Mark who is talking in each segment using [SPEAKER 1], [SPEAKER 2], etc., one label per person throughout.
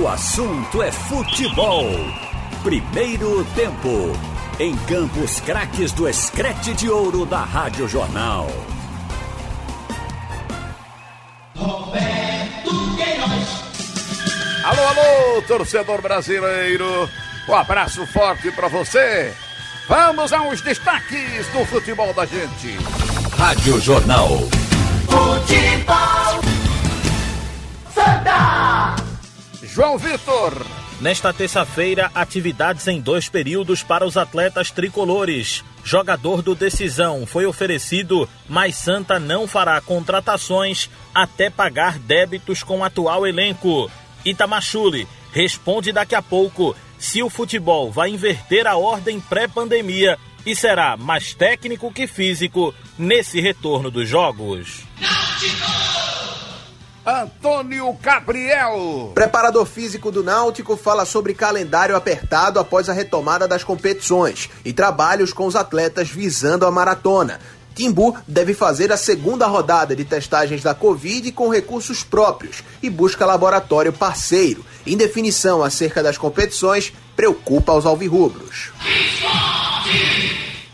[SPEAKER 1] O assunto é futebol. Primeiro tempo. Em Campos Craques do Escrete de Ouro da Rádio Jornal.
[SPEAKER 2] Roberto Queiroz.
[SPEAKER 3] Alô, alô, torcedor brasileiro. Um abraço forte para você. Vamos aos destaques do futebol da gente.
[SPEAKER 1] Rádio Jornal.
[SPEAKER 2] Futebol.
[SPEAKER 3] João Vitor.
[SPEAKER 4] Nesta terça-feira, atividades em dois períodos para os atletas tricolores. Jogador do Decisão foi oferecido, mas Santa não fará contratações até pagar débitos com o atual elenco. Itamachule responde daqui a pouco se o futebol vai inverter a ordem pré-pandemia e será mais técnico que físico nesse retorno dos jogos.
[SPEAKER 3] Antônio Gabriel.
[SPEAKER 5] Preparador físico do Náutico fala sobre calendário apertado após a retomada das competições e trabalhos com os atletas visando a maratona. Timbu deve fazer a segunda rodada de testagens da Covid com recursos próprios e busca laboratório parceiro. Indefinição acerca das competições preocupa os alvirrubros.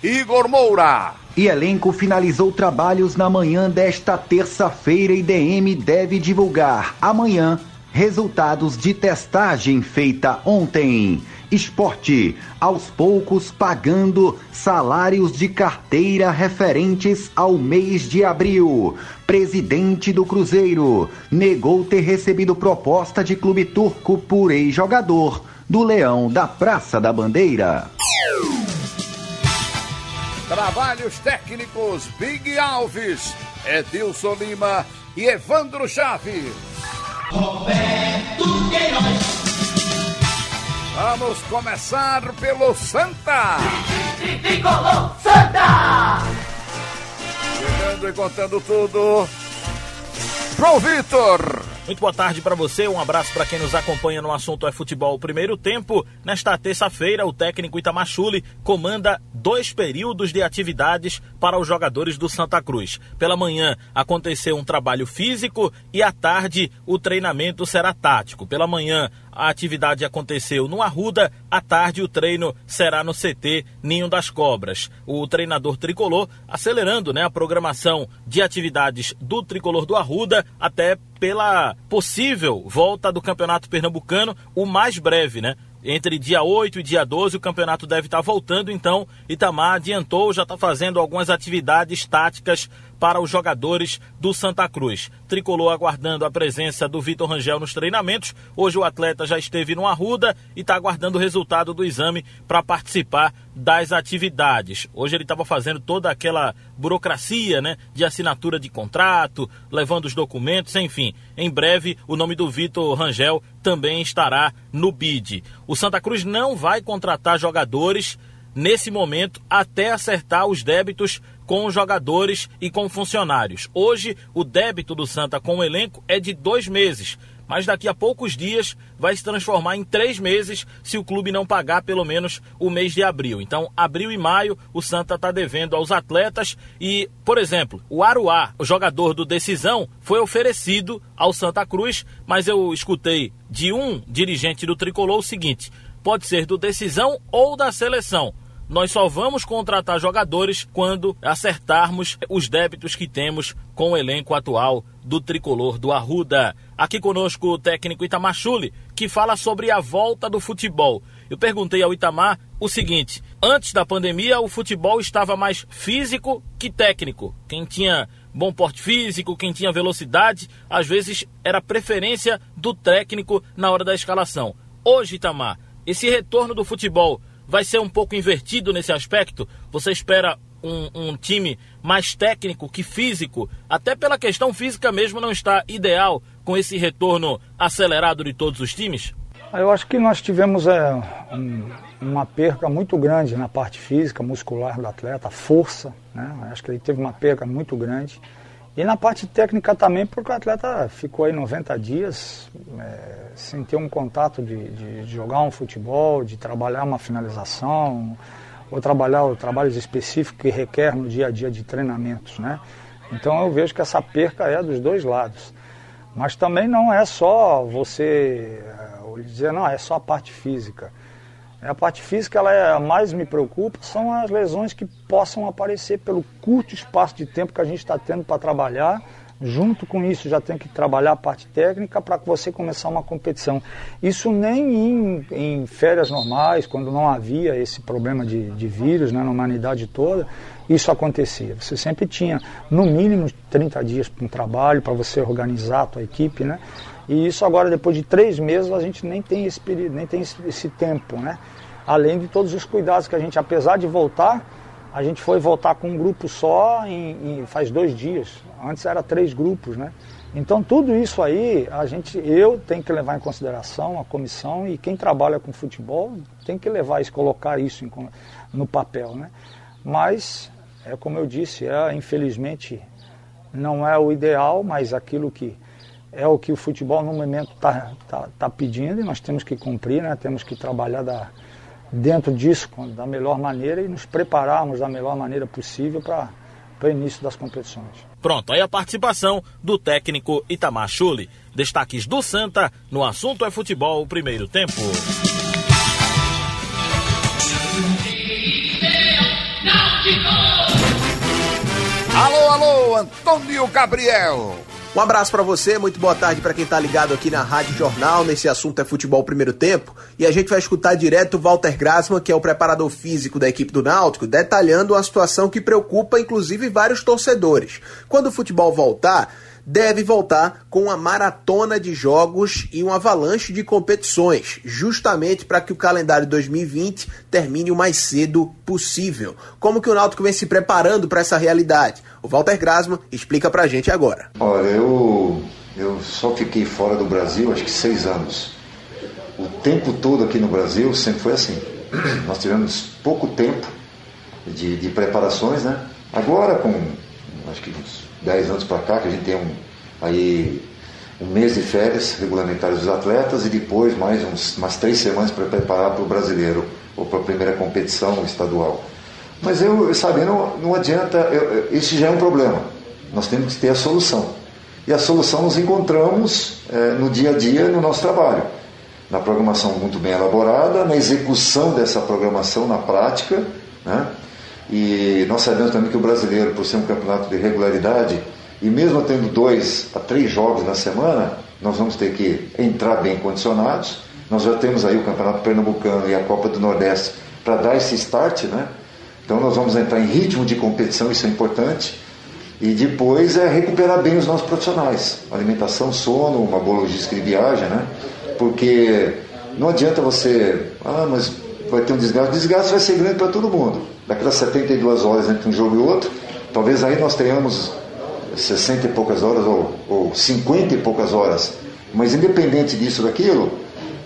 [SPEAKER 3] Igor Moura.
[SPEAKER 6] E elenco finalizou trabalhos na manhã desta terça-feira e DM deve divulgar amanhã resultados de testagem feita ontem. Esporte, aos poucos pagando salários de carteira referentes ao mês de abril. Presidente do Cruzeiro negou ter recebido proposta de clube turco por ex-jogador do Leão da Praça da Bandeira.
[SPEAKER 3] Trabalhos técnicos Big Alves, Edilson Lima e Evandro Chaves.
[SPEAKER 2] Roberto Queiroz.
[SPEAKER 3] Vamos começar pelo Santa.
[SPEAKER 2] Tricolor Santa.
[SPEAKER 3] Chegando e contando tudo. João Vitor.
[SPEAKER 4] Muito boa tarde para você, um abraço para quem nos acompanha no assunto é futebol primeiro tempo. Nesta terça-feira, o técnico Itamachule comanda dois períodos de atividades para os jogadores do Santa Cruz. Pela manhã aconteceu um trabalho físico e à tarde o treinamento será tático. Pela manhã a atividade aconteceu no Arruda, à tarde o treino será no CT Ninho das Cobras. O treinador tricolor acelerando né, a programação de atividades do tricolor do Arruda até pela possível volta do Campeonato Pernambucano, o mais breve, né? Entre dia 8 e dia 12 o campeonato deve estar voltando, então Itamar adiantou, já está fazendo algumas atividades táticas para os jogadores do Santa Cruz. Tricolor aguardando a presença do Vitor Rangel nos treinamentos. Hoje o atleta já esteve no Arruda e está aguardando o resultado do exame para participar das atividades. Hoje ele estava fazendo toda aquela burocracia, né, de assinatura de contrato, levando os documentos, enfim. Em breve o nome do Vitor Rangel também estará no BID. O Santa Cruz não vai contratar jogadores nesse momento até acertar os débitos com os jogadores e com funcionários. Hoje, o débito do Santa com o elenco é de dois meses, mas daqui a poucos dias vai se transformar em três meses se o clube não pagar pelo menos o mês de abril. Então, abril e maio, o Santa está devendo aos atletas e, por exemplo, o Aruá, o jogador do Decisão, foi oferecido ao Santa Cruz, mas eu escutei de um dirigente do Tricolor o seguinte: pode ser do Decisão ou da seleção nós só vamos contratar jogadores quando acertarmos os débitos que temos com o elenco atual do tricolor do Arruda. Aqui conosco o técnico Itamar Chuli, que fala sobre a volta do futebol. Eu perguntei ao Itamar o seguinte: antes da pandemia, o futebol estava mais físico que técnico. Quem tinha bom porte físico, quem tinha velocidade, às vezes era preferência do técnico na hora da escalação. Hoje, Itamar, esse retorno do futebol vai ser um pouco invertido nesse aspecto? Você espera um, um, time mais técnico que físico, até pela questão física mesmo não está ideal com esse retorno acelerado de todos os times?
[SPEAKER 7] Eu acho que nós tivemos é, um, uma perca muito grande na parte física, muscular do atleta, força, né? Acho que ele teve uma perca muito grande. E na parte técnica também, porque o atleta ficou aí 90 dias é, sem ter um contato de, de, de, jogar um futebol, de trabalhar uma finalização, ou trabalhar o trabalhos específicos que requer no dia a dia de treinamentos, né? Então eu vejo que essa perca é dos dois lados. Mas também não é só você eh, dizer, não, é só a parte física. A parte física, ela é, mais me preocupa, são as lesões que possam aparecer pelo curto espaço de tempo que a gente está tendo para trabalhar Junto com isso, já tem que trabalhar a parte técnica para você começar uma competição. Isso nem em, em, férias normais, quando não havia esse problema de, de vírus né, na humanidade toda, isso acontecia. Você sempre tinha, no mínimo, 30 dias para um trabalho, para você organizar a tua equipe, né? E isso agora, depois de três meses, a gente nem tem esse período, nem tem esse, esse tempo, né? Além de todos os cuidados que a gente, apesar de voltar, a gente foi voltar com um grupo só em, em, faz dois dias. Antes era três grupos, né? Então tudo isso aí a gente, eu tenho que levar em consideração a comissão e quem trabalha com futebol tem que levar isso, colocar isso em, no papel, né? Mas é como eu disse, é infelizmente não é o ideal, mas aquilo que é o que o futebol no momento está tá, tá pedindo e nós temos que cumprir, né? Temos que trabalhar da dentro disso da melhor maneira e nos prepararmos da melhor maneira possível para o início das competições.
[SPEAKER 4] Pronto, aí a participação do técnico Itamar Chuli. Destaques do Santa no assunto é futebol, primeiro tempo.
[SPEAKER 3] Alô, alô, Antônio Gabriel.
[SPEAKER 5] Um abraço para você, muito boa tarde para quem tá ligado aqui na Rádio Jornal. Nesse assunto é futebol primeiro tempo. E a gente vai escutar direto o Walter Grasman, que é o preparador físico da equipe do Náutico, detalhando uma situação que preocupa inclusive vários torcedores. Quando o futebol voltar, deve voltar com uma maratona de jogos e um avalanche de competições, justamente para que o calendário 2020 termine o mais cedo possível. Como que o Náutico vem se preparando para essa realidade? O Walter Grasman explica para a gente agora.
[SPEAKER 8] Olha, eu, eu só fiquei fora do Brasil acho que seis anos. O tempo todo aqui no Brasil sempre foi assim. Nós tivemos pouco tempo de, de preparações, né? Agora, com acho que uns 10 anos para cá, que a gente tem um, aí um mês de férias regulamentares dos atletas e depois mais uns, umas três semanas para preparar para o brasileiro ou para a primeira competição estadual. Mas eu, sabe, não, não adianta, eu, isso já é um problema. Nós temos que ter a solução. E a solução nos encontramos é, no dia a dia no nosso trabalho. Na programação muito bem elaborada, na execução dessa programação na prática, né? E nós sabemos também que o brasileiro, por ser um campeonato de regularidade, e mesmo tendo dois a três jogos na semana, nós vamos ter que entrar bem condicionados. Nós já temos aí o Campeonato Pernambucano e a Copa do Nordeste para dar esse start, né? Então nós vamos entrar em ritmo de competição, isso é importante. E depois é recuperar bem os nossos profissionais. Alimentação, sono, uma boa logística de viagem, né? Porque não adianta você, ah, mas vai ter um desgaste. O desgaste vai ser grande para todo mundo. Daquelas 72 horas entre um jogo e outro, talvez aí nós tenhamos 60 e poucas horas ou, ou 50 e poucas horas. Mas independente disso daquilo,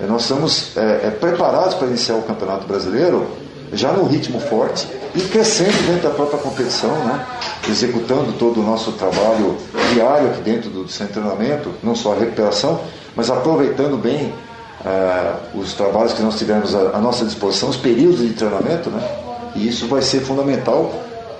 [SPEAKER 8] eh, nós estamos é, é, preparados para iniciar o Campeonato Brasileiro já no ritmo forte e crescendo dentro da própria competição, né? executando todo o nosso trabalho diário aqui dentro do centro de treinamento, não só a recuperação, mas aproveitando bem uh, os trabalhos que nós tivemos à, à, nossa disposição, os períodos de treinamento, né? e isso vai ser fundamental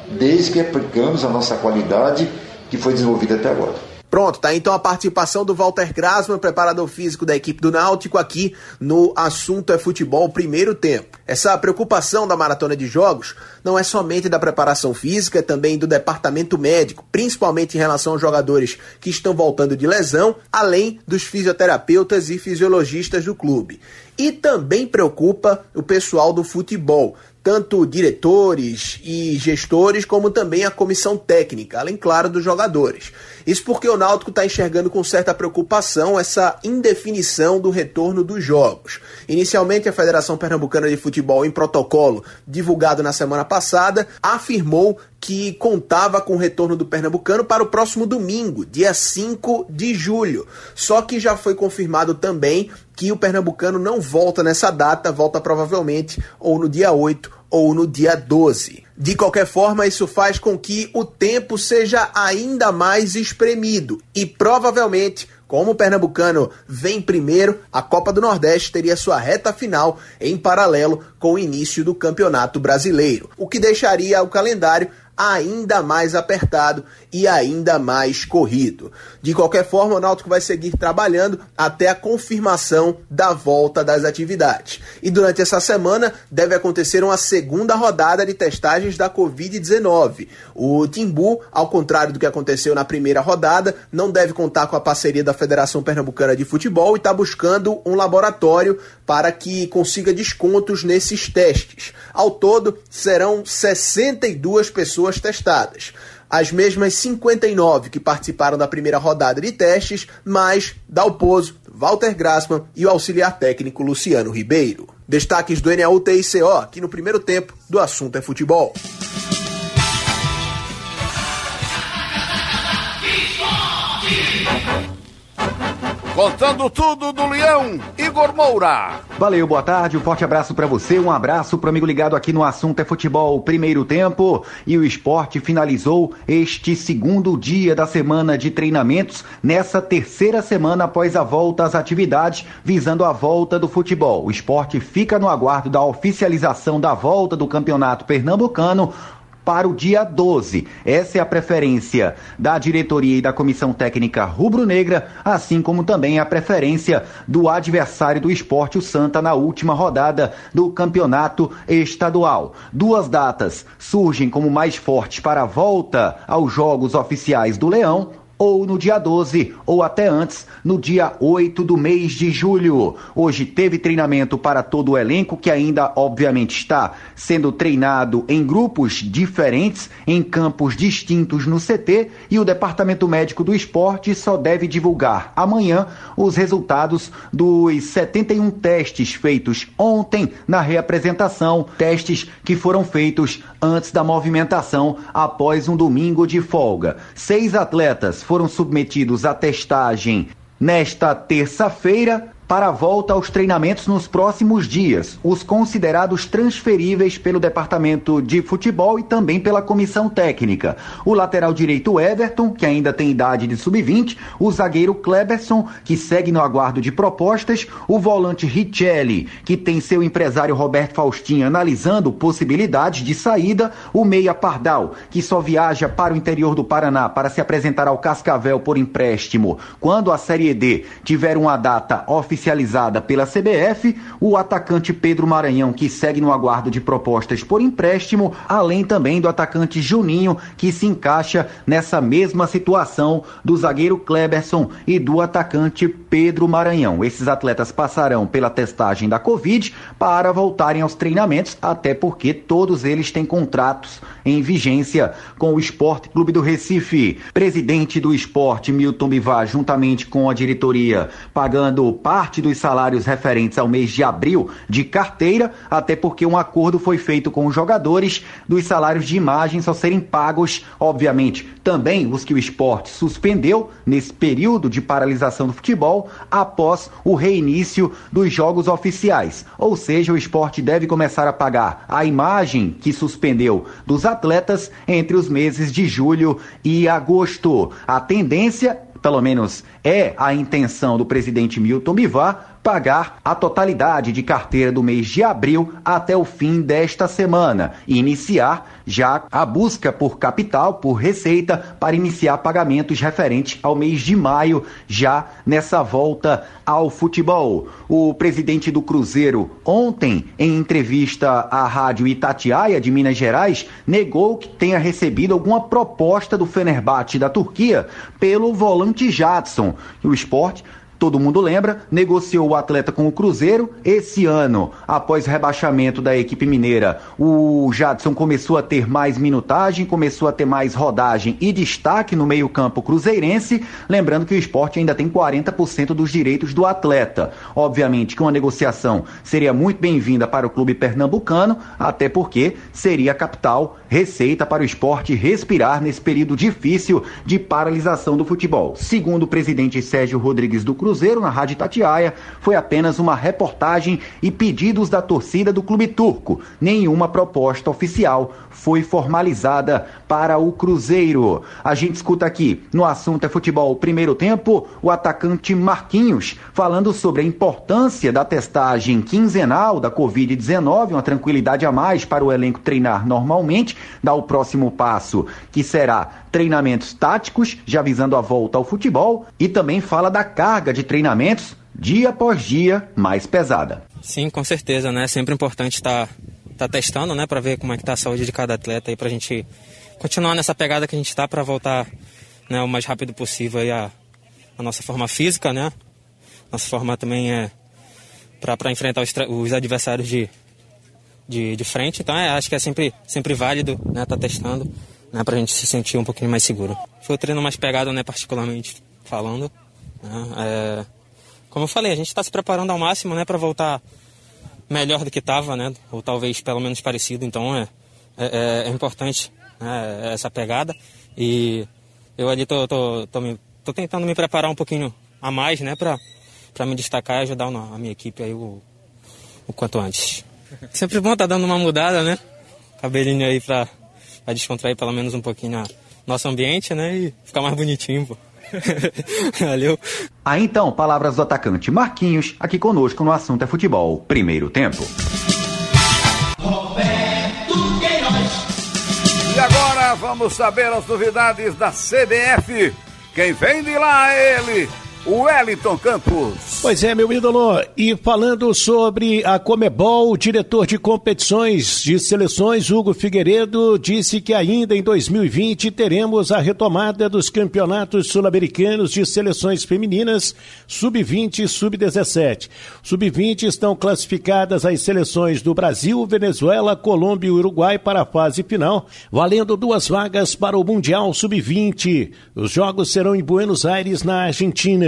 [SPEAKER 8] desde que aplicamos a nossa qualidade que foi desenvolvida até agora.
[SPEAKER 5] Pronto, tá então a participação do Walter Grasman, preparador físico da equipe do Náutico, aqui no Assunto é Futebol Primeiro Tempo. Essa preocupação da maratona de jogos não é somente da preparação física, é também do departamento médico, principalmente em relação aos jogadores que estão voltando de lesão, além dos fisioterapeutas e fisiologistas do clube. E também preocupa o pessoal do futebol, tanto diretores e gestores, como também a comissão técnica, além, claro, dos jogadores. Isso porque o Náutico está enxergando com certa preocupação essa indefinição do retorno dos jogos. Inicialmente, a Federação Pernambucana de Futebol, em protocolo divulgado na semana passada, afirmou que contava com o retorno do Pernambucano para o próximo domingo, dia 5 de julho. Só que já foi confirmado também que o Pernambucano não volta nessa data, volta provavelmente ou no dia 8 ou no dia 12. De qualquer forma, isso faz com que o tempo seja ainda mais espremido e provavelmente como o pernambucano vem primeiro, a Copa do Nordeste teria sua reta final em paralelo com o início do Campeonato Brasileiro, o que deixaria o calendário ainda mais apertado e ainda mais corrido. De qualquer forma, o Náutico vai seguir trabalhando até a confirmação da volta das atividades. E durante essa semana deve acontecer uma segunda rodada de testagens da Covid-19. O Timbu, ao contrário do que aconteceu na primeira rodada, não deve contar com a parceria da Federação Pernambucana de Futebol e está buscando um laboratório para que consiga descontos nesses testes. Ao todo, serão 62 pessoas testadas as mesmas 59 que participaram da primeira rodada de testes, mais Dalpozo, Walter Grassman e o auxiliar técnico Luciano Ribeiro. Destaques do NAU TICO aqui no primeiro tempo do assunto é futebol.
[SPEAKER 3] Contando tudo do Leão, Igor Moura.
[SPEAKER 6] Valeu, boa tarde, um forte abraço para você, um abraço pro amigo ligado aqui no assunto é futebol, primeiro tempo. E o esporte finalizou este segundo dia da semana de treinamentos, nessa terceira semana após a volta às atividades, visando a volta do futebol. O esporte fica no aguardo da oficialização da volta do campeonato pernambucano para o dia 12. Essa é a preferência da diretoria e da comissão técnica rubro-negra, assim como também a preferência do adversário do esporte, o Santa, na última rodada do campeonato estadual. Duas datas surgem como mais fortes para a volta aos jogos oficiais do Leão ou no dia 12, ou até antes, no dia 8 do mês de julho. Hoje teve treinamento para todo o elenco, que ainda, obviamente, está sendo treinado em grupos diferentes, em campos distintos no CT, e o Departamento Médico do Esporte só deve divulgar amanhã os resultados dos 71 testes feitos ontem na reapresentação, testes que foram feitos antes da movimentação após um domingo de folga. Seis atletas foram submetidos à testagem nesta terça-feira para a volta aos treinamentos nos próximos dias, os considerados transferíveis pelo Departamento de Futebol e também pela comissão técnica. O lateral direito Everton, que ainda tem idade de sub-20, o zagueiro Kleberson, que segue no aguardo de propostas, o volante Richelli, que tem seu empresário Roberto Faustinho analisando possibilidades de saída, o meia Pardal, que só viaja para o interior do Paraná para se apresentar ao Cascavel por empréstimo quando a Série D tiver uma data oficial oficializada pela CBF, o atacante Pedro Maranhão, que segue no aguardo de propostas por empréstimo, além também do atacante Juninho, que se encaixa nessa mesma situação do zagueiro Kleberson e do atacante Pedro Maranhão. Esses atletas passarão pela testagem da Covid para voltarem aos treinamentos, até porque todos eles têm contratos em vigência com o Esporte Clube do Recife. Presidente do esporte, Milton Bivar, juntamente com a diretoria, pagando parte dos salários referentes ao mês de abril de carteira, até porque um acordo foi feito com os jogadores dos salários de imagem só serem pagos, obviamente, também os que o esporte suspendeu nesse período de paralisação do futebol após o reinício dos jogos oficiais. Ou seja, o esporte deve começar a pagar a imagem que suspendeu dos atletas entre os meses de julho e agosto. A tendência pelo menos é a intenção do presidente Milton Bivar, pagar a totalidade de carteira do mês de abril até o fim desta semana e iniciar já a busca por capital, por receita, para iniciar pagamentos referentes ao mês de maio, já nessa volta ao futebol. O presidente do Cruzeiro, ontem, em entrevista à rádio Itatiaia de Minas Gerais, negou que tenha recebido alguma proposta do Fenerbahçe da Turquia pelo volante Jadson. O esporte todo mundo lembra, negociou o atleta com o Cruzeiro. Esse ano, após rebaixamento da equipe mineira, o Jadson começou a ter mais minutagem, começou a ter mais rodagem e destaque no meio-campo cruzeirense. Lembrando que o esporte ainda tem 40% dos direitos do atleta. Obviamente que uma negociação seria muito bem-vinda para o clube pernambucano, até porque seria capital, receita para o esporte respirar nesse período difícil de paralisação do futebol. Segundo o presidente Sérgio Rodrigues do Cruzeiro, Cruzeiro na Rádio Tatiaia foi apenas uma reportagem e pedidos da torcida do clube turco. Nenhuma proposta oficial foi formalizada para o Cruzeiro. A gente escuta aqui no assunto é futebol primeiro tempo o atacante Marquinhos falando sobre a importância da testagem quinzenal da Covid-19, uma tranquilidade a mais para o elenco treinar normalmente, dar o próximo passo que será treinamentos táticos, já visando a volta ao futebol, e também fala da carga de treinamentos dia após dia mais pesada.
[SPEAKER 9] Sim, com certeza, né? É sempre importante estar tá testando, né, para ver como é que tá a saúde de cada atleta aí pra gente continuar nessa pegada que a gente tá para voltar, né, o mais rápido possível aí a, a nossa forma física, né? Nossa forma também é para enfrentar os, os, adversários de, de, de frente. Então, é, acho que é sempre, sempre válido, né, tá testando, né, pra gente se sentir um pouquinho mais seguro. Foi o treino mais pegado, né, particularmente falando. Né, é, como eu falei, a gente está se preparando ao máximo, né, para voltar melhor do que estava, né? Ou talvez pelo menos parecido. Então é, é, é importante né, essa pegada. E eu ali tô, tô, tô, me, tô, tentando me preparar um pouquinho a mais, né? Pra, pra me destacar e ajudar a minha equipe aí o, o quanto antes. Sempre bom tá dando uma mudada, né? Cabelinho aí pra, pra descontrair pelo menos um pouquinho nosso ambiente, né? E ficar mais bonitinho, pô. Valeu.
[SPEAKER 6] Aí então, palavras do atacante Marquinhos, aqui conosco no assunto é futebol. Primeiro tempo.
[SPEAKER 2] Roberto Queiroz.
[SPEAKER 3] E agora vamos saber as novidades da CBF. Quem vem de lá é ele, Wellington Campos.
[SPEAKER 10] Pois é, meu ídolo. E falando sobre a Comebol, o diretor de competições de seleções, Hugo Figueiredo, disse que ainda em 2020 teremos a retomada dos campeonatos sul-americanos de seleções femininas, sub-20 e sub-17. Sub-20 estão classificadas as seleções do Brasil, Venezuela, Colômbia e Uruguai para a fase final, valendo duas vagas para o Mundial Sub-20. Os jogos serão em Buenos Aires, na Argentina.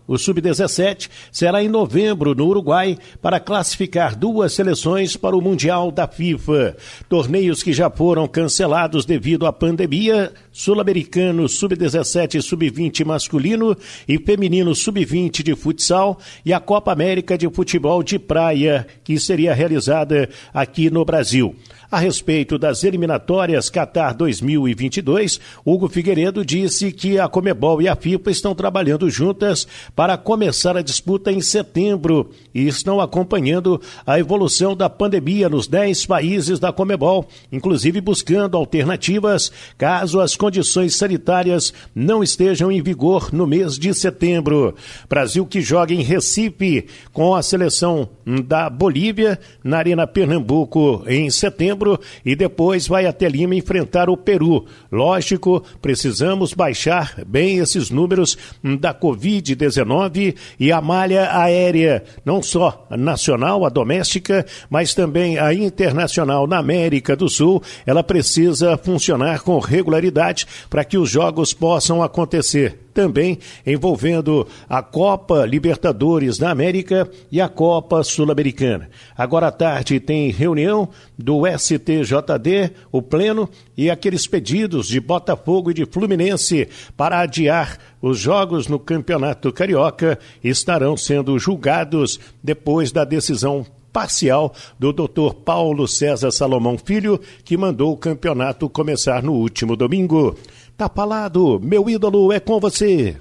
[SPEAKER 10] O Sub-17 será em novembro no Uruguai para classificar duas seleções para o Mundial da FIFA. Torneios que já foram cancelados devido à pandemia: Sul-Americano Sub-17 e Sub-20 masculino e Feminino Sub-20 de futsal e a Copa América de Futebol de Praia, que seria realizada aqui no Brasil. A respeito das eliminatórias Qatar 2022, Hugo Figueiredo disse que a Comebol e a FIFA estão trabalhando juntas para começar a disputa em setembro e estão acompanhando a evolução da pandemia nos 10 países da Comebol, inclusive buscando alternativas caso as condições sanitárias não estejam em vigor no mês de setembro. Brasil que joga em Recife com a seleção da Bolívia na Arena Pernambuco em setembro e depois vai até Lima enfrentar o Peru. Lógico, precisamos baixar bem esses números da Covid-19 e a malha aérea, não só nacional, a doméstica, mas também a internacional na América do Sul. Ela precisa funcionar com regularidade para que os jogos possam acontecer também envolvendo a Copa Libertadores da América e a Copa Sul-Americana. Agora à tarde tem reunião do STJD, o Pleno, e aqueles pedidos de Botafogo e de Fluminense para adiar os jogos no Campeonato Carioca estarão sendo julgados depois da decisão parcial do Dr. Paulo César Salomão Filho, que mandou o campeonato começar no último domingo. Tá falado, meu ídolo é com você.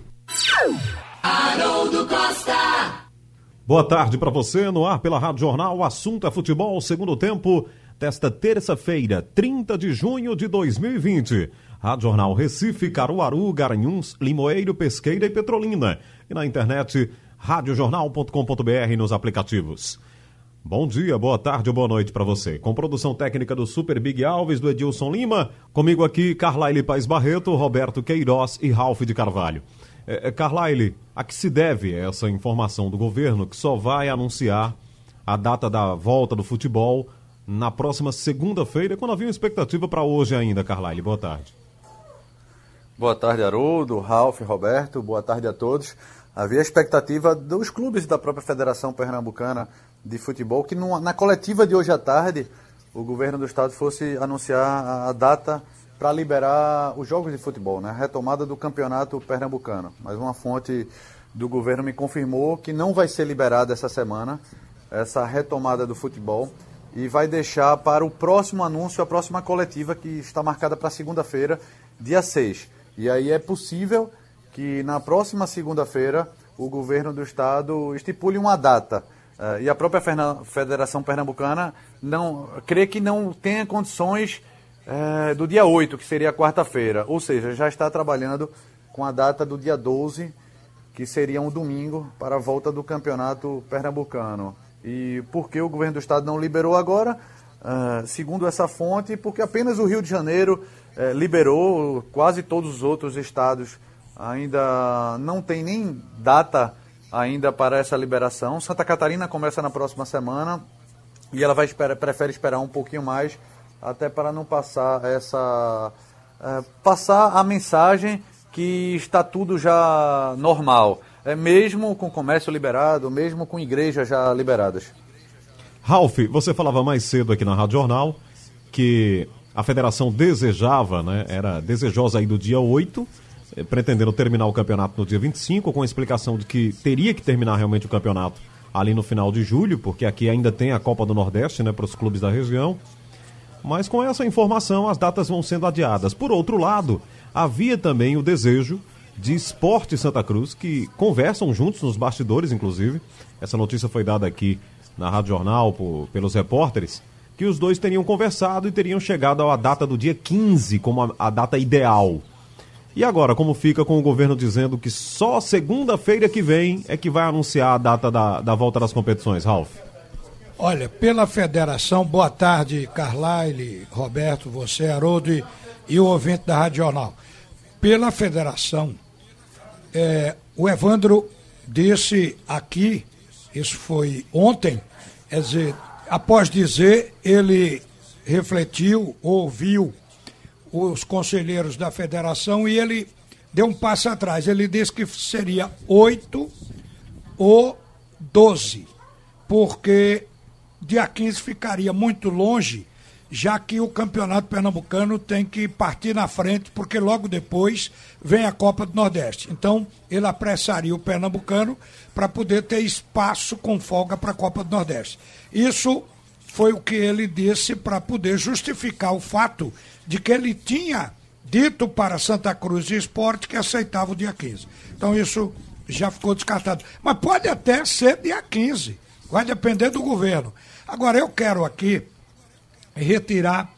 [SPEAKER 2] Haroldo Costa.
[SPEAKER 11] Boa tarde para você, no ar pela Rádio Jornal, o assunto é futebol, segundo tempo, desta terça-feira, 30 de junho de 2020. Rádio Jornal Recife, Caruaru, Garanhuns, Limoeiro, Pesqueira e Petrolina. E na internet, radiojornal.com.br nos aplicativos. Bom dia, boa tarde ou boa noite para você. Com produção técnica do Super Big Alves, do Edilson Lima, comigo aqui Carlaile Paz Barreto, Roberto Queiroz e Ralph de Carvalho. É, é, Carlaile, a que se deve essa informação do governo que só vai anunciar a data da volta do futebol na próxima segunda-feira, quando havia uma expectativa para hoje ainda, Carlaile? Boa tarde.
[SPEAKER 12] Boa tarde, Haroldo, Ralph, Roberto, boa tarde a todos. Havia expectativa dos clubes da própria Federação Pernambucana de futebol, que na coletiva de hoje à tarde o governo do estado fosse anunciar a data para liberar os jogos de futebol, né? a retomada do campeonato pernambucano. Mas uma fonte do governo me confirmou que não vai ser liberada essa semana essa retomada do futebol e vai deixar para o próximo anúncio, a próxima coletiva que está marcada para segunda-feira, dia 6. E aí é possível que na próxima segunda-feira o governo do estado estipule uma data. Uh, e a própria Federação Pernambucana não crê que não tenha condições uh, do dia 8, que seria quarta-feira. Ou seja, já está trabalhando com a data do dia 12, que seria um domingo, para a volta do campeonato pernambucano. E por que o governo do estado não liberou agora? Uh, segundo essa fonte, porque apenas o Rio de Janeiro uh, liberou, quase todos os outros estados ainda não tem nem data ainda para essa liberação. Santa Catarina começa na próxima semana e ela vai esperar, prefere esperar um pouquinho mais, até para não passar essa uh, passar a mensagem que está tudo já normal é, mesmo com comércio liberado, mesmo com igrejas já liberadas.
[SPEAKER 11] Ralf, você falava mais cedo aqui na Rádio Jornal que a federação desejava, né, era desejosa aí do dia 8, eh, pretendendo terminar o campeonato no dia 25, com a explicação de que teria que terminar realmente o campeonato ali no final de julho, porque aqui ainda tem a Copa do Nordeste, né, para os clubes da região. Mas com essa informação, as datas vão sendo adiadas. Por outro lado, havia também o desejo de Esporte Santa Cruz, que conversam juntos nos bastidores, inclusive. Essa notícia foi dada aqui na Rádio Jornal por, pelos repórteres, que os dois teriam conversado e teriam chegado à data do dia 15 como a, a data ideal. E agora, como fica com o governo dizendo que só segunda-feira que vem é que vai anunciar a data da, da volta das competições, Ralf?
[SPEAKER 13] Olha, pela federação, boa tarde, Carlyle, Roberto, você, Haroldo e, e o ouvinte da Rádio Jornal. Pela federação, é, o Evandro disse aqui, isso foi ontem, quer dizer, após dizer, ele refletiu, ouviu os conselheiros da federação e ele deu um passo atrás. Ele disse que seria 8 ou 12, porque dia 15 ficaria muito longe já que o campeonato pernambucano tem que partir na frente, porque logo depois vem a Copa do Nordeste. Então, ele apressaria o pernambucano para poder ter espaço com folga para a Copa do Nordeste. Isso foi o que ele disse para poder justificar o fato de que ele tinha dito para Santa Cruz e Esporte que aceitava o dia 15. Então, isso já ficou descartado. Mas pode até ser dia 15, vai depender do governo. Agora, eu quero aqui retirar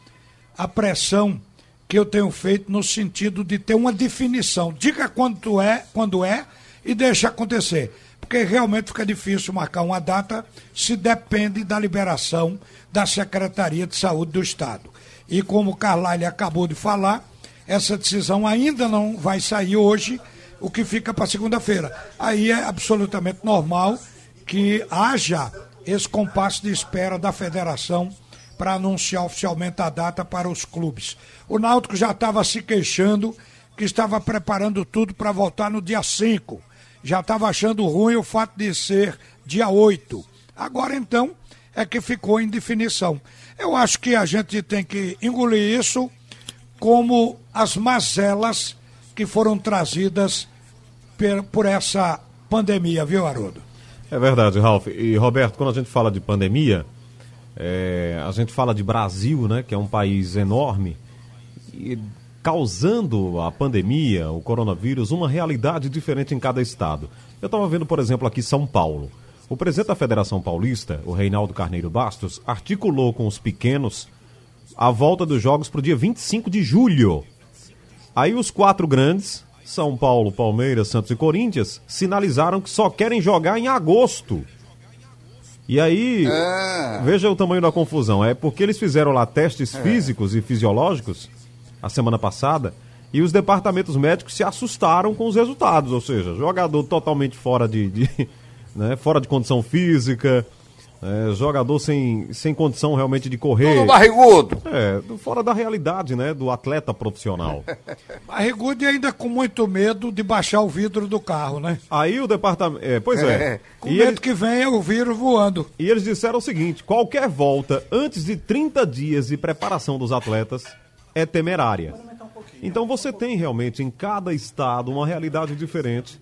[SPEAKER 13] a pressão que eu tenho feito no sentido de ter uma definição. Diga quando é, quando é e deixa acontecer. Porque realmente fica difícil marcar uma data se depende da liberação da Secretaria de Saúde do Estado. E como o Carlyle acabou de falar, essa decisão ainda não vai sair hoje, o que fica para segunda-feira. Aí é absolutamente normal que haja esse compasso de espera da federação para anunciar oficialmente a data para os clubes. O Náutico já estava se queixando que estava preparando tudo para voltar no dia 5. Já estava achando ruim o fato de ser dia 8. Agora então é que ficou em definição. Eu acho que a gente tem que engolir isso como as mazelas que foram trazidas por essa pandemia, viu, Haroldo?
[SPEAKER 11] É verdade, Ralf. E Roberto, quando a gente fala de pandemia, é, a gente fala de Brasil, né, que é um país enorme, e causando a pandemia, o coronavírus, uma realidade diferente em cada estado. Eu estava vendo, por exemplo, aqui São Paulo. O presidente da Federação Paulista, o Reinaldo Carneiro Bastos, articulou com os pequenos a volta dos jogos para o dia 25 de julho. Aí os quatro grandes, São Paulo, Palmeiras, Santos e Corinthians, sinalizaram que só querem jogar em agosto. E aí, é. veja o tamanho da confusão. É porque eles fizeram lá testes é. físicos e fisiológicos a semana passada e os departamentos médicos se assustaram com os resultados. Ou seja, jogador totalmente fora de, de né, fora de condição física, é, jogador sem, sem condição realmente de correr. Todo
[SPEAKER 3] barrigudo.
[SPEAKER 11] É, fora da realidade, né? Do atleta profissional.
[SPEAKER 13] barrigudo e ainda com muito medo de baixar o vidro do carro, né?
[SPEAKER 11] Aí o departamento. É, pois é. é.
[SPEAKER 13] Com e medo eles... que venha o vírus voando.
[SPEAKER 11] E eles disseram o seguinte: qualquer volta antes de 30 dias de preparação dos atletas é temerária. Então você tem realmente em cada estado uma realidade diferente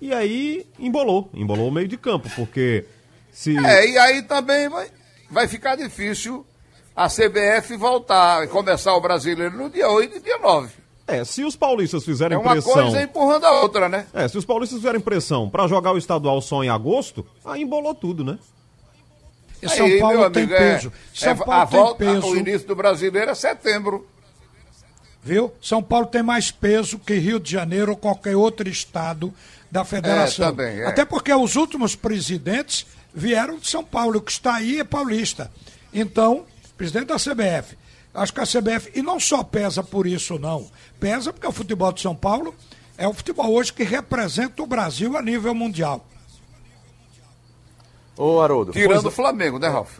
[SPEAKER 11] E aí embolou, embolou o meio de campo, porque se.
[SPEAKER 3] É, e aí também vai, vai ficar difícil a CBF voltar e começar o brasileiro no dia 8 e dia 9.
[SPEAKER 11] É, se os paulistas fizerem
[SPEAKER 3] É uma
[SPEAKER 11] pressão.
[SPEAKER 3] coisa empurrando a outra, né?
[SPEAKER 11] É, se os paulistas fizerem pressão pra jogar o estadual só em agosto, aí embolou tudo, né?
[SPEAKER 13] E São
[SPEAKER 3] Aí,
[SPEAKER 13] Paulo
[SPEAKER 3] meu
[SPEAKER 13] tem
[SPEAKER 3] amigo, é-
[SPEAKER 13] peso. São
[SPEAKER 3] é,
[SPEAKER 13] Paulo
[SPEAKER 3] a
[SPEAKER 13] tem
[SPEAKER 3] volta,
[SPEAKER 13] peso.
[SPEAKER 3] O início do brasileiro é setembro.
[SPEAKER 13] Viu? São Paulo tem mais peso que Rio de Janeiro ou qualquer outro estado da federação.
[SPEAKER 3] É, também, é.
[SPEAKER 13] Até porque os últimos presidentes vieram de São Paulo. O que está aí é paulista. Então, presidente da CBF. Acho que a CBF, e não só pesa por isso, não. Pesa porque o futebol de São Paulo é o futebol hoje que representa o Brasil a nível mundial.
[SPEAKER 12] Ô, Haroldo.
[SPEAKER 3] Tirando o Flamengo, né, Ralf?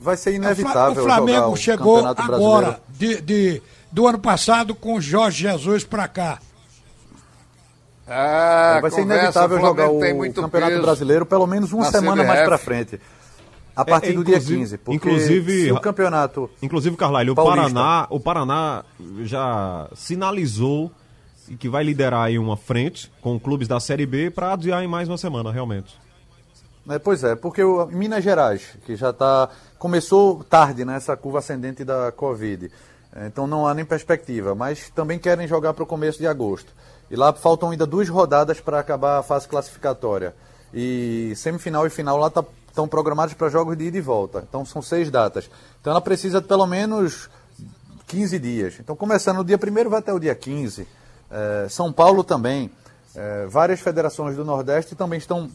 [SPEAKER 12] Vai ser
[SPEAKER 13] Fla-
[SPEAKER 12] inevitável
[SPEAKER 13] o Flamengo
[SPEAKER 12] jogar o
[SPEAKER 13] chegou
[SPEAKER 12] Campeonato
[SPEAKER 13] agora, de, de- do ano passado, com o Jorge Jesus pra cá.
[SPEAKER 3] Ah,
[SPEAKER 12] vai ser inevitável jogar o Campeonato
[SPEAKER 3] peso
[SPEAKER 12] Brasileiro pelo menos uma
[SPEAKER 3] na
[SPEAKER 12] semana mais
[SPEAKER 3] CBF.
[SPEAKER 12] pra frente. A partir
[SPEAKER 11] É,
[SPEAKER 12] do dia
[SPEAKER 11] inclusive-
[SPEAKER 12] 15. Porque
[SPEAKER 11] inclusive-
[SPEAKER 12] se o campeonato.
[SPEAKER 11] Inclusive, Carlyle, o. Paraná, o Paraná já sinalizou que vai liderar aí uma frente com clubes da Série B para adiar em mais uma semana, realmente.
[SPEAKER 12] É, pois é, porque o Minas Gerais, que já está. Começou tarde nessa curva ascendente da Covid. É, Então não há nem perspectiva, mas também querem jogar para o começo de agosto. E lá faltam ainda duas rodadas para acabar a fase classificatória. E semifinal e final lá estão programados para jogos de ida e volta. Então são seis datas. Então ela precisa de pelo menos 15 dias. Então, começando no dia 1 vai até o dia 15. Eh, São Paulo também. Eh, várias federações do Nordeste também estão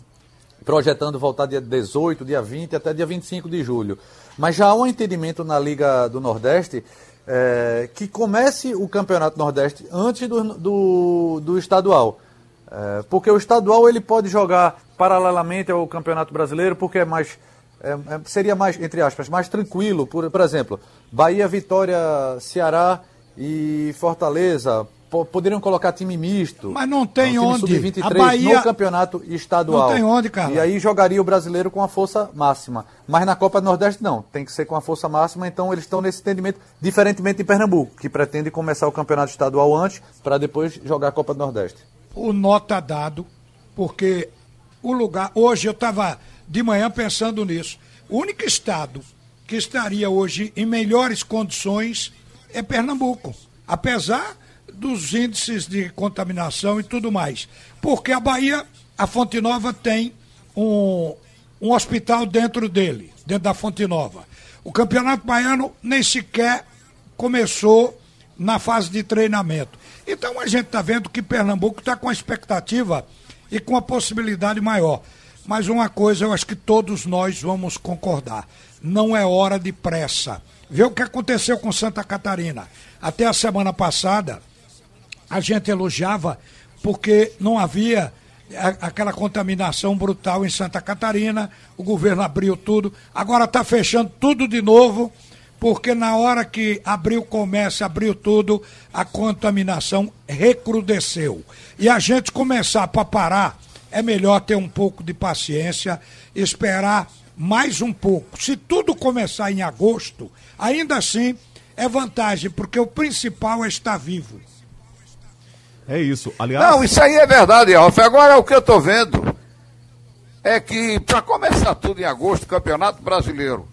[SPEAKER 12] projetando voltar dia 18, dia 20 até dia 25 de julho. Mas já há um entendimento na Liga do Nordeste eh, que comece o Campeonato Nordeste antes do, do, do estadual. Eh, porque o estadual ele pode jogar paralelamente ao Campeonato Brasileiro, porque é mais é, é, seria mais, entre aspas, mais tranquilo. Por, por exemplo, Bahia, Vitória, Ceará e Fortaleza poderiam colocar time misto.
[SPEAKER 13] Mas não tem
[SPEAKER 12] É um
[SPEAKER 13] onde.
[SPEAKER 12] Sub-23
[SPEAKER 13] A Bahia-
[SPEAKER 12] no campeonato estadual.
[SPEAKER 13] Não tem onde, Carlos.
[SPEAKER 12] E aí jogaria o brasileiro com a força máxima. Mas na Copa do Nordeste não, tem que ser com a força máxima, então eles estão nesse entendimento, diferentemente de Pernambuco, que pretende começar o campeonato estadual antes para depois jogar a Copa do Nordeste.
[SPEAKER 13] o nota dado, porque o lugar. Hoje eu estava de manhã pensando nisso. O único estado que estaria hoje em melhores condições é Pernambuco. Apesar dos índices de contaminação e tudo mais. Porque a Bahia, a Fonte Nova tem um, um hospital dentro dele, dentro da Fonte Nova. O Campeonato Baiano nem sequer começou na fase de treinamento. Então a gente está vendo que Pernambuco está com a expectativa e com a possibilidade maior. Mas uma coisa eu acho que todos nós vamos concordar: não é hora de pressa. Vê o que aconteceu com Santa Catarina. Até a semana passada, a gente elogiava porque não havia aquela contaminação brutal em Santa Catarina, o governo abriu tudo, agora está fechando tudo de novo, porque na hora que abriu o comércio, abriu tudo, a contaminação recrudesceu. E a gente começar para parar, é melhor ter um pouco de paciência, esperar mais um pouco. Se tudo começar em agosto, ainda assim é vantagem, porque o principal é estar vivo.
[SPEAKER 11] É isso. Aliás,
[SPEAKER 3] Não, isso aí é verdade, Ralf. Agora o que eu tô vendo é que para começar tudo em agosto, Campeonato Brasileiro,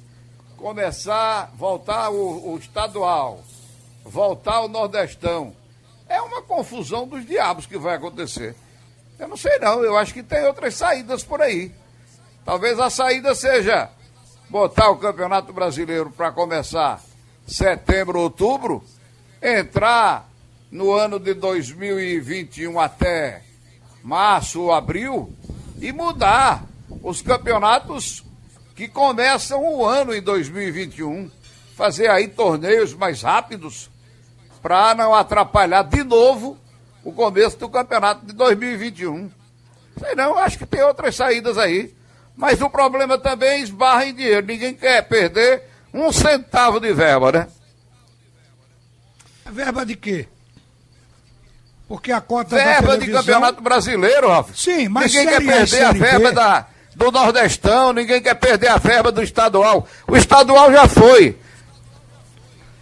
[SPEAKER 3] começar, voltar o, o estadual, voltar o Nordestão, é uma confusão dos diabos que vai acontecer. Eu não sei não, eu acho que tem outras saídas por aí. Talvez a saída seja botar o Campeonato Brasileiro para começar setembro, outubro, entrar no ano de 2021 até março ou abril e mudar os campeonatos que começam o ano em 2021. Fazer aí torneios mais rápidos para não atrapalhar de novo o começo do campeonato de 2021. Sei não, acho que tem outras saídas aí. Mas o problema também esbarra em dinheiro. Ninguém quer perder um centavo de verba, né?
[SPEAKER 13] Verba de quê? Porque a cota
[SPEAKER 3] verba
[SPEAKER 13] da
[SPEAKER 3] de
[SPEAKER 13] televisão...
[SPEAKER 3] campeonato brasileiro, Rafa.
[SPEAKER 13] Sim, mas
[SPEAKER 3] ninguém quer
[SPEAKER 13] A
[SPEAKER 3] perder a
[SPEAKER 13] B-
[SPEAKER 3] verba da, do Nordestão, ninguém quer perder a verba do estadual. O estadual já foi.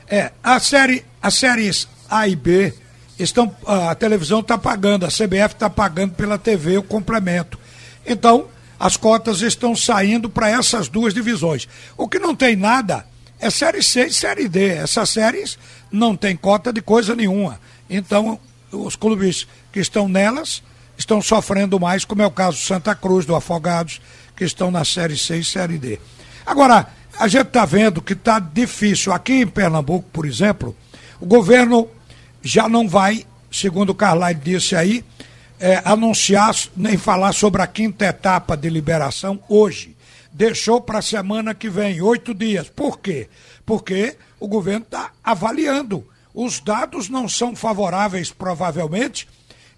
[SPEAKER 13] É, a série, as séries A e B estão, a televisão está pagando, a CBF está pagando pela TV o complemento. Então, as cotas estão saindo para essas duas divisões. O que não tem nada é Série C e Série D. Essas séries não tem cota de coisa nenhuma. Então, os clubes que estão nelas estão sofrendo mais, como é o caso do Santa Cruz, do Afogados, que estão na Série C e Série D. Agora, a gente está vendo que está difícil. Aqui em Pernambuco, por exemplo, o governo já não vai, segundo o Carlyle disse aí, é, anunciar nem falar sobre a quinta etapa de liberação hoje. Deixou para a semana que vem, oito dias. Por quê? Porque o governo está avaliando. Os dados não são favoráveis, provavelmente,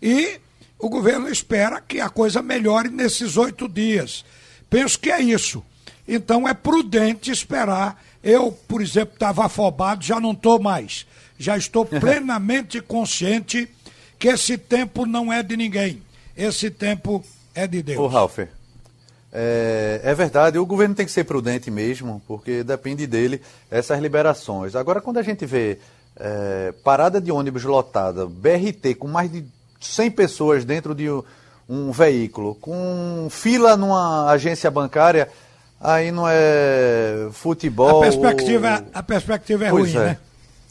[SPEAKER 13] e o governo espera que a coisa melhore nesses oito dias. Penso que é isso. Então é prudente esperar. Eu, por exemplo, estava afobado, já não estou mais. Já estou plenamente consciente que esse tempo não é de ninguém. Esse tempo é de Deus.
[SPEAKER 12] Ô, Ralf, é, é, verdade, o governo tem que ser prudente mesmo, porque depende dele essas liberações. Agora, quando a gente vê é, parada de ônibus lotada, BRT com mais de 100 pessoas dentro de um veículo, com fila numa agência bancária, aí não é futebol.
[SPEAKER 13] A perspectiva, ou... a perspectiva é
[SPEAKER 12] pois
[SPEAKER 13] ruim,
[SPEAKER 12] é.
[SPEAKER 13] né?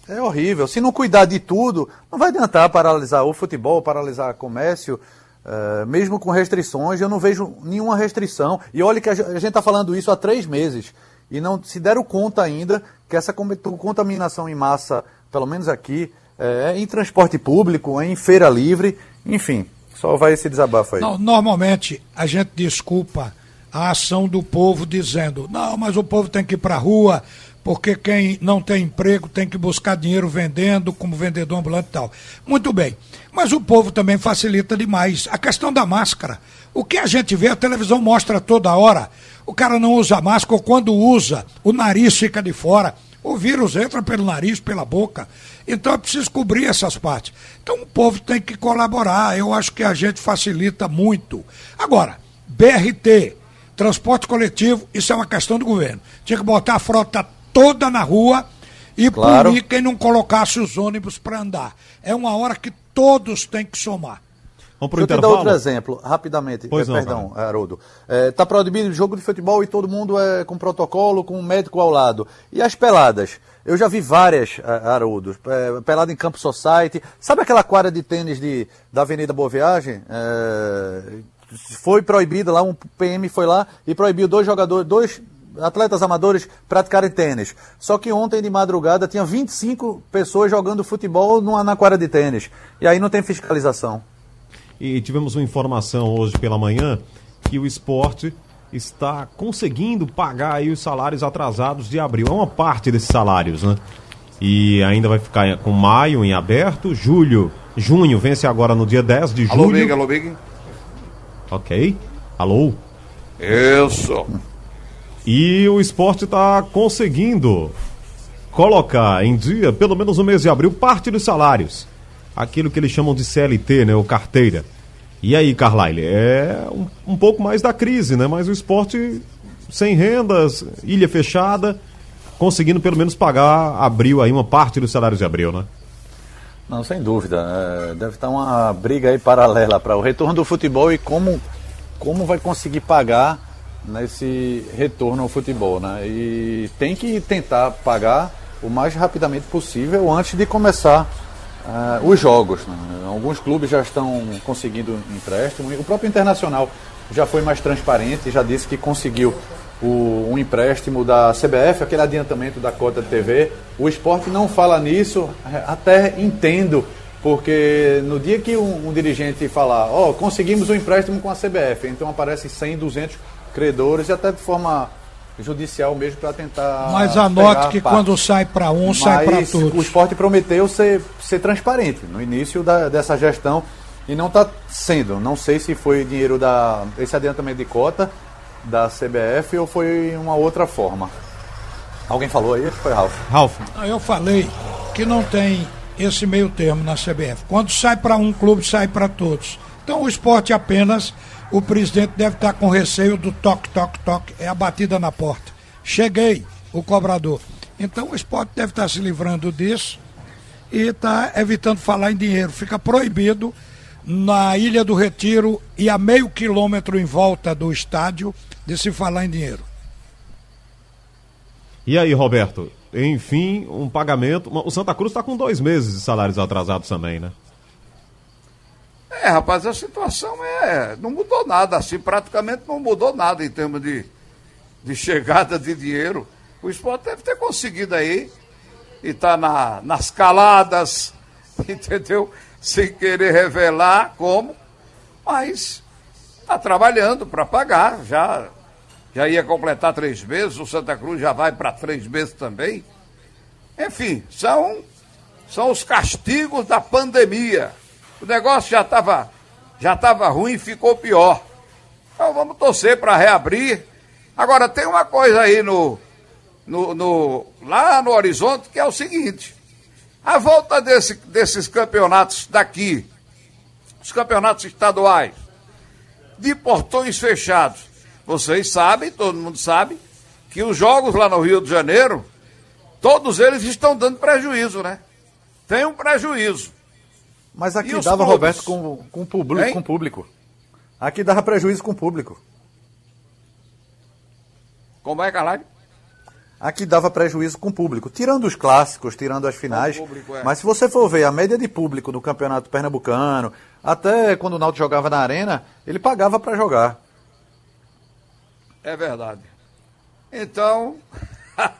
[SPEAKER 12] É horrível. Se não cuidar de tudo, não vai adiantar paralisar o futebol, paralisar o comércio. Uh, mesmo com restrições, eu não vejo nenhuma restrição. E olha que a gente está falando isso há três meses. E não se deram conta ainda que essa contaminação em massa, pelo menos aqui, é em transporte público, em feira livre, enfim, só vai esse desabafo aí.
[SPEAKER 13] Não, normalmente a gente desculpa a ação do povo dizendo: não, mas o povo tem que ir para a rua, porque quem não tem emprego tem que buscar dinheiro vendendo, como vendedor ambulante e tal. Muito bem. Mas o povo também facilita demais. A questão da máscara. O que a gente vê, a televisão mostra toda hora. O cara não usa máscara, ou quando usa, o nariz fica de fora. O vírus entra pelo nariz, pela boca. Então é preciso cobrir essas partes. Então o povo tem que colaborar. Eu acho que a gente facilita muito. Agora, BRT, transporte coletivo, isso é uma questão do governo. Tinha que botar a frota toda na rua e claro. punir quem não colocasse os ônibus para andar. É uma hora que todos têm que somar.
[SPEAKER 12] Vamos pro Deixa eu te dar outro exemplo, rapidamente. Pois é, não, perdão, cara. Haroldo. Está é, tá proibido jogo de futebol e todo mundo é com protocolo, com um médico ao lado. E as peladas? Eu já vi várias, Haroldo. É, pelada em Campo Society. Sabe aquela quadra de tênis de, da Avenida Boa Viagem? É, foi proibida lá, um PM foi lá e proibiu dois jogadores, dois atletas amadores praticarem tênis. Só que ontem de madrugada tinha 25 pessoas jogando futebol numa, na quadra de tênis. E aí não tem fiscalização.
[SPEAKER 11] E tivemos uma informação hoje pela manhã que o esporte está conseguindo pagar aí os salários atrasados de abril. É uma parte desses salários, né? E ainda vai ficar com maio em aberto, julho, junho vence agora no dia 10 de julho.
[SPEAKER 3] Alô, Big, alô, Big.
[SPEAKER 11] Ok. Alô?
[SPEAKER 3] Isso.
[SPEAKER 11] E o esporte está conseguindo colocar em dia, pelo menos no mês de abril, parte dos salários. Aquilo que eles chamam de CLT, né? Ou carteira. E aí, Carlyle, é um, um pouco mais da crise, né? Mas o esporte sem rendas, ilha fechada, conseguindo pelo menos pagar abril aí, uma parte dos salários de abril, né?
[SPEAKER 12] Não, sem dúvida. É, deve estar uma briga aí paralela para o retorno do futebol e como, como vai conseguir pagar nesse retorno ao futebol, né? E tem que tentar pagar o mais rapidamente possível antes de começar uh, os jogos. Né? Alguns clubes já estão conseguindo empréstimo. O próprio Internacional já foi mais transparente, já disse que conseguiu o, um empréstimo da CBF, aquele adiantamento da cota de TV. O esporte não fala nisso, até entendo, porque no dia que um, um dirigente falar, ó, oh, conseguimos um empréstimo com a CBF, então aparece 100, 200 credores e até de forma judicial mesmo para tentar.
[SPEAKER 13] Mas anote que quando sai para um, Mas sai para todos.
[SPEAKER 12] O esporte prometeu ser, ser transparente no início da, dessa gestão e não está sendo. Não sei se foi dinheiro da. esse adiantamento de cota da CBF ou foi uma outra forma. Alguém falou aí? Foi Ralf.
[SPEAKER 11] Ralf.
[SPEAKER 13] Eu falei que não tem esse meio termo na CBF. Quando sai para um clube, sai para todos. Então o esporte apenas o presidente deve estar com receio do toque, toque, toque, é a batida na porta. Cheguei, o cobrador. Então o esporte deve estar se livrando disso e está evitando falar em dinheiro. Fica proibido na Ilha do Retiro e a meio quilômetro em volta do estádio de se falar em dinheiro.
[SPEAKER 11] E aí, Roberto? Enfim, um pagamento. O Santa Cruz está com dois meses de salários atrasados também, né?
[SPEAKER 3] É, rapaz, a situação é. Não mudou nada, assim, praticamente não mudou nada em termos de, de chegada de dinheiro. O esporte deve ter conseguido aí e está na, nas caladas, entendeu? Sem querer revelar como, mas está trabalhando para pagar. Já, já ia completar três meses, o Santa Cruz já vai para três meses também. Enfim, são, são os castigos da pandemia. O negócio já estava já tava ruim e ficou pior. Então vamos torcer para reabrir. Agora tem uma coisa aí no, no, no, lá no horizonte que é o seguinte: a volta desse, desses campeonatos daqui, os campeonatos estaduais, de portões fechados. Vocês sabem, todo mundo sabe, que os jogos lá no Rio de Janeiro, todos eles estão dando prejuízo, né? Tem um prejuízo.
[SPEAKER 12] Mas aqui dava, clubes? Roberto, com, com, público, com público. Aqui dava prejuízo com público.
[SPEAKER 3] Como é, Carlalho?
[SPEAKER 12] Aqui dava prejuízo com público, tirando os clássicos, tirando as finais. Público, é. Mas se você for ver a média de público no Campeonato Pernambucano, até quando o Náutico jogava na Arena, ele pagava para jogar.
[SPEAKER 3] É verdade. Então,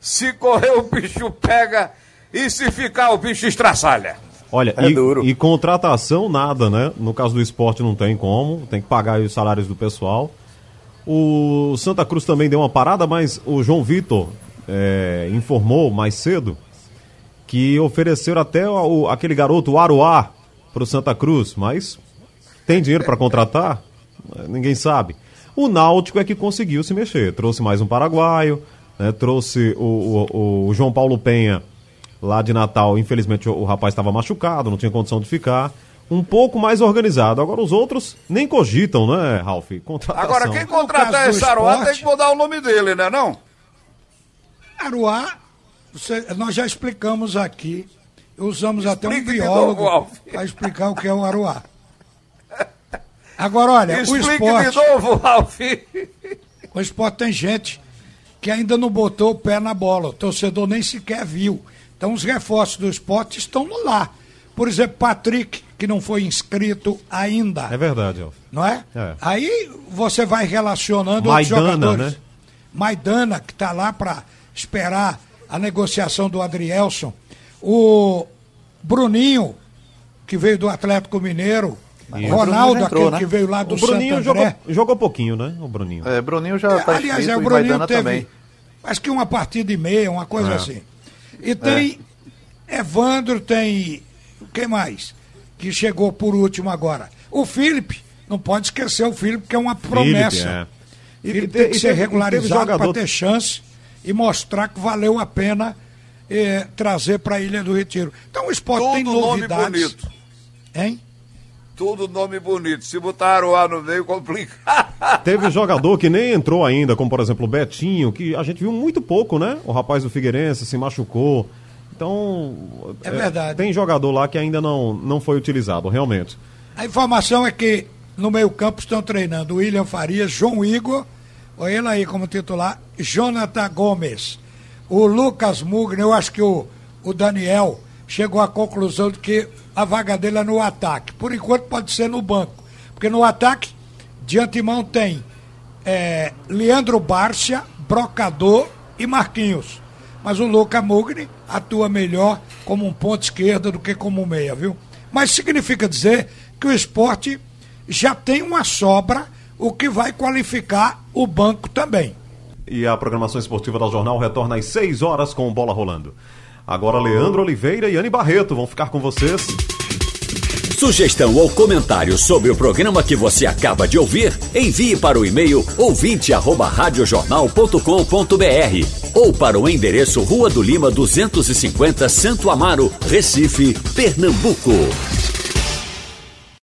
[SPEAKER 3] se correr o bicho pega e se ficar o bicho estraçalha.
[SPEAKER 11] Olha, é e, duro. e contratação nada, né? No caso do esporte não tem como, tem que pagar os salários do pessoal. O Santa Cruz também deu uma parada, mas o João Vitor é, informou mais cedo que ofereceram até o, aquele garoto, o Aruá, para o Santa Cruz, mas tem dinheiro para contratar? Ninguém sabe. O Náutico é que conseguiu se mexer, trouxe mais um paraguaio, né, trouxe o, o, o João Paulo Penha lá de Natal, infelizmente o, o rapaz estava machucado, não tinha condição de ficar. Um pouco mais organizado. Agora os outros nem cogitam, né, Ralf?
[SPEAKER 3] Contratação. Agora quem contratar esse Aruá tem que mudar o nome dele, né não?
[SPEAKER 13] Aruá, você, nós já explicamos aqui, usamos Explique até um biólogo para explicar o que é o Aruá. Agora, olha, Explique o esporte... de novo, Ralf. O esporte tem gente que ainda não botou o pé na bola. O torcedor nem sequer viu. Então os reforços do esporte estão lá. Por exemplo, Patrick, que não foi inscrito ainda.
[SPEAKER 11] É verdade, Alf.
[SPEAKER 13] Não é? é? Aí você vai relacionando Maidana, outros jogadores. Né? Maidana, que está lá para esperar a negociação do Adrielson. O Bruninho, que veio do Atlético Mineiro. Isso. Ronaldo, entrou, aquele né? que veio lá do o Bruninho Santo
[SPEAKER 11] André. Jogou, jogou pouquinho, né? O Bruninho.
[SPEAKER 12] É, Bruninho já está é,
[SPEAKER 13] Aliás, é, o Bruninho teve, também. acho que uma partida e meia, uma coisa é. assim. E tem é. Evandro, tem. Quem mais? Que chegou por último agora. O Felipe, não pode esquecer o Felipe, que é uma promessa. Felipe, é. Ele tem que ser regularizado para ter chance e mostrar que valeu a pena eh, trazer para a Ilha do Retiro. Então o esporte Todo tem novidades. Nome bonito. Hein?
[SPEAKER 3] Tudo nome bonito. Se botar o ar no meio, complica.
[SPEAKER 11] Teve jogador que nem entrou ainda, como por exemplo o Betinho, que a gente viu muito pouco, né? O rapaz do Figueirense se machucou. Então.
[SPEAKER 13] É, é verdade.
[SPEAKER 11] Tem jogador lá que ainda não, não foi utilizado, realmente.
[SPEAKER 13] A informação é que no meio-campo estão treinando William Farias, João Igor, olha ele aí como titular, Jonathan Gomes. O Lucas Mugner, eu acho que o, o Daniel chegou à conclusão de que a vaga dele é no ataque. Por enquanto pode ser no banco. Porque no ataque, de antemão tem é, Leandro Bárcia, Brocador e Marquinhos. Mas o Luca Mugni atua melhor como um ponto esquerda do que como um meia, viu? Mas significa dizer que o esporte já tem uma sobra, o que vai qualificar o banco também.
[SPEAKER 11] E a programação esportiva da Jornal retorna às 6 horas com bola rolando. Agora Leandro Oliveira e Anne Barreto vão ficar com vocês.
[SPEAKER 1] Sugestão ou comentário sobre o programa que você acaba de ouvir, envie para o e-mail ouvinte@radiojornal.com.br ou para o endereço Rua do Lima 250, Santo Amaro, Recife, Pernambuco.